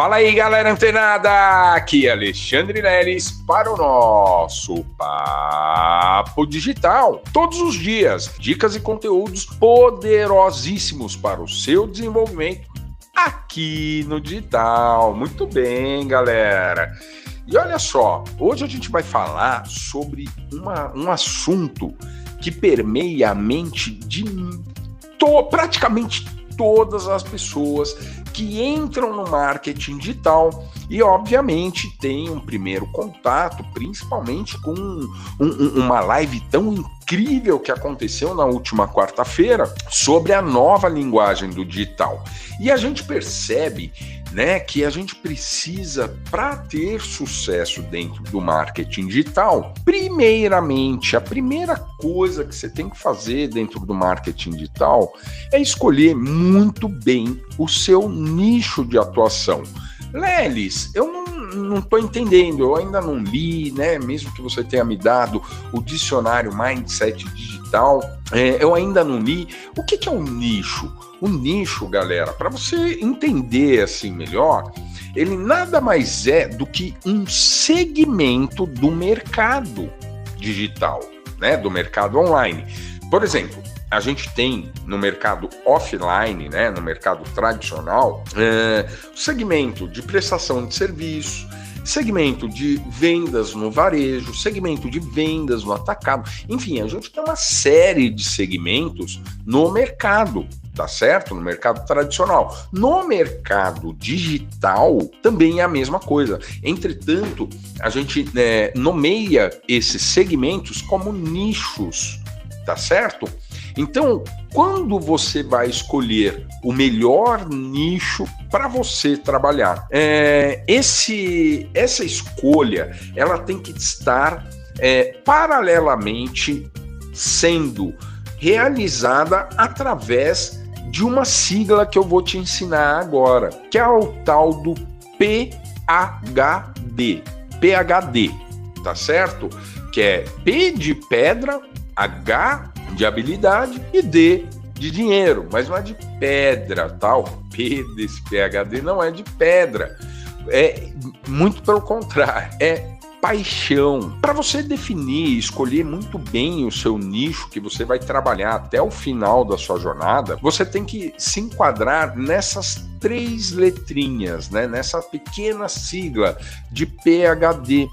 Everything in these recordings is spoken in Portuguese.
Fala aí, galera antenada! Aqui é Alexandre Leles para o nosso Papo Digital. Todos os dias, dicas e conteúdos poderosíssimos para o seu desenvolvimento aqui no digital. Muito bem, galera. E olha só, hoje a gente vai falar sobre uma, um assunto que permeia a mente de to, praticamente todas as pessoas que entram no marketing digital e, obviamente, tem um primeiro contato, principalmente com um, um, uma live tão incrível que aconteceu na última quarta-feira sobre a nova linguagem do digital. E a gente percebe né, que a gente precisa para ter sucesso dentro do marketing digital. Primeiramente, a primeira coisa que você tem que fazer dentro do marketing digital é escolher muito bem o seu nicho de atuação. Lelis, eu não estou entendendo, eu ainda não li, né? Mesmo que você tenha me dado o dicionário Mindset Digital, é, eu ainda não li. O que, que é um nicho? O nicho, galera, para você entender assim melhor, ele nada mais é do que um segmento do mercado digital, né? Do mercado online. Por exemplo, a gente tem no mercado offline, né, no mercado tradicional, é, segmento de prestação de serviço, segmento de vendas no varejo, segmento de vendas no atacado. Enfim, a gente tem uma série de segmentos no mercado tá certo? No mercado tradicional. No mercado digital também é a mesma coisa. Entretanto, a gente é, nomeia esses segmentos como nichos, tá certo? Então, quando você vai escolher o melhor nicho para você trabalhar, é, esse, essa escolha ela tem que estar é, paralelamente sendo realizada através de uma sigla que eu vou te ensinar agora, que é o tal do PHD. PHD, tá certo? Que é P de pedra, H de habilidade e D de dinheiro, mas não é de pedra, tal. Tá? P desse PHD não é de pedra. É muito pelo contrário, é paixão. Para você definir, escolher muito bem o seu nicho que você vai trabalhar até o final da sua jornada, você tem que se enquadrar nessas três letrinhas, né? Nessa pequena sigla de PHD.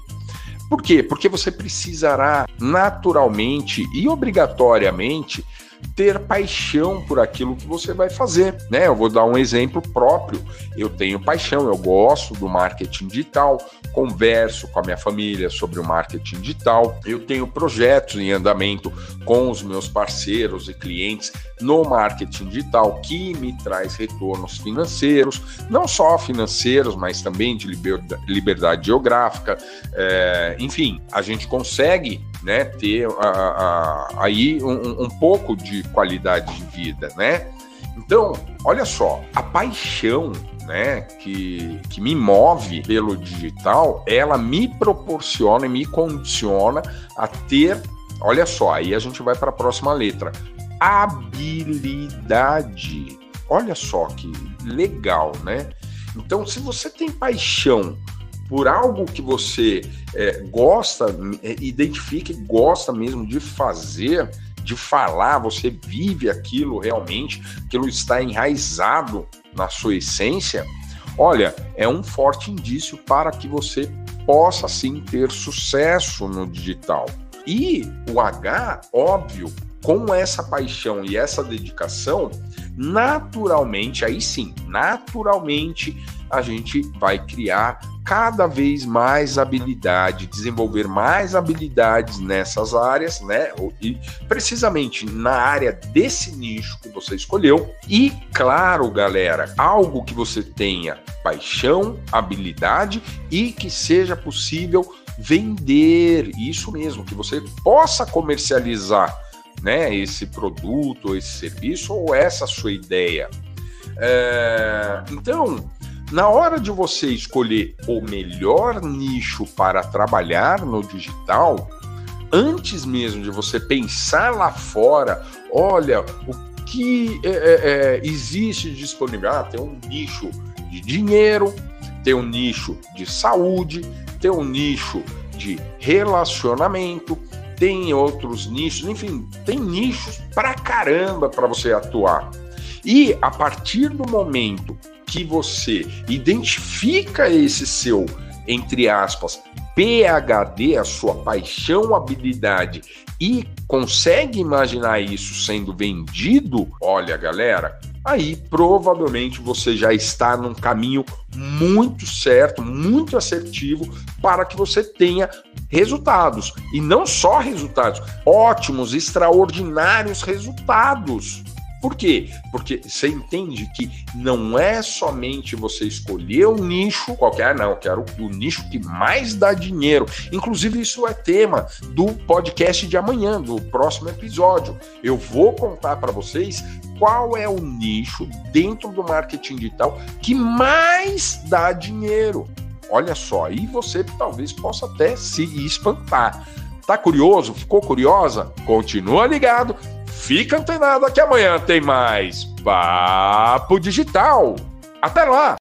Por quê? Porque você precisará naturalmente e obrigatoriamente ter paixão por aquilo que você vai fazer, né? Eu vou dar um exemplo próprio. Eu tenho paixão, eu gosto do marketing digital, converso com a minha família sobre o marketing digital. Eu tenho projetos em andamento com os meus parceiros e clientes no marketing digital que me traz retornos financeiros, não só financeiros, mas também de liberdade geográfica. É, enfim, a gente consegue né, ter a, a, aí um, um pouco de qualidade de vida, né? Então, olha só, a paixão né, que, que me move pelo digital, ela me proporciona e me condiciona a ter, olha só, aí a gente vai para a próxima letra, habilidade. Olha só que legal, né? Então, se você tem paixão por algo que você é, gosta, é, identifica e gosta mesmo de fazer, de falar, você vive aquilo realmente, aquilo está enraizado na sua essência, olha, é um forte indício para que você possa sim ter sucesso no digital. E o H, óbvio, com essa paixão e essa dedicação, naturalmente, aí sim, naturalmente a gente vai criar cada vez mais habilidade, desenvolver mais habilidades nessas áreas, né? E precisamente na área desse nicho que você escolheu. E claro, galera, algo que você tenha paixão, habilidade e que seja possível vender. Isso mesmo, que você possa comercializar, né? Esse produto, esse serviço ou essa sua ideia. É... Então na hora de você escolher o melhor nicho para trabalhar no digital, antes mesmo de você pensar lá fora, olha, o que é, é, é existe disponível? Ah, tem um nicho de dinheiro, tem um nicho de saúde, tem um nicho de relacionamento, tem outros nichos, enfim, tem nichos pra caramba para você atuar. E a partir do momento que você identifica esse seu, entre aspas, PHD, a sua paixão, habilidade, e consegue imaginar isso sendo vendido, olha, galera, aí provavelmente você já está num caminho muito certo, muito assertivo para que você tenha resultados. E não só resultados, ótimos, extraordinários resultados. Por quê? Porque você entende que não é somente você escolher um nicho qualquer, não, quero o nicho que mais dá dinheiro. Inclusive, isso é tema do podcast de amanhã, do próximo episódio. Eu vou contar para vocês qual é o nicho dentro do marketing digital que mais dá dinheiro. Olha só, e você talvez possa até se espantar. Tá curioso? Ficou curiosa? Continua ligado Fica antenado que amanhã tem mais Papo Digital. Até lá!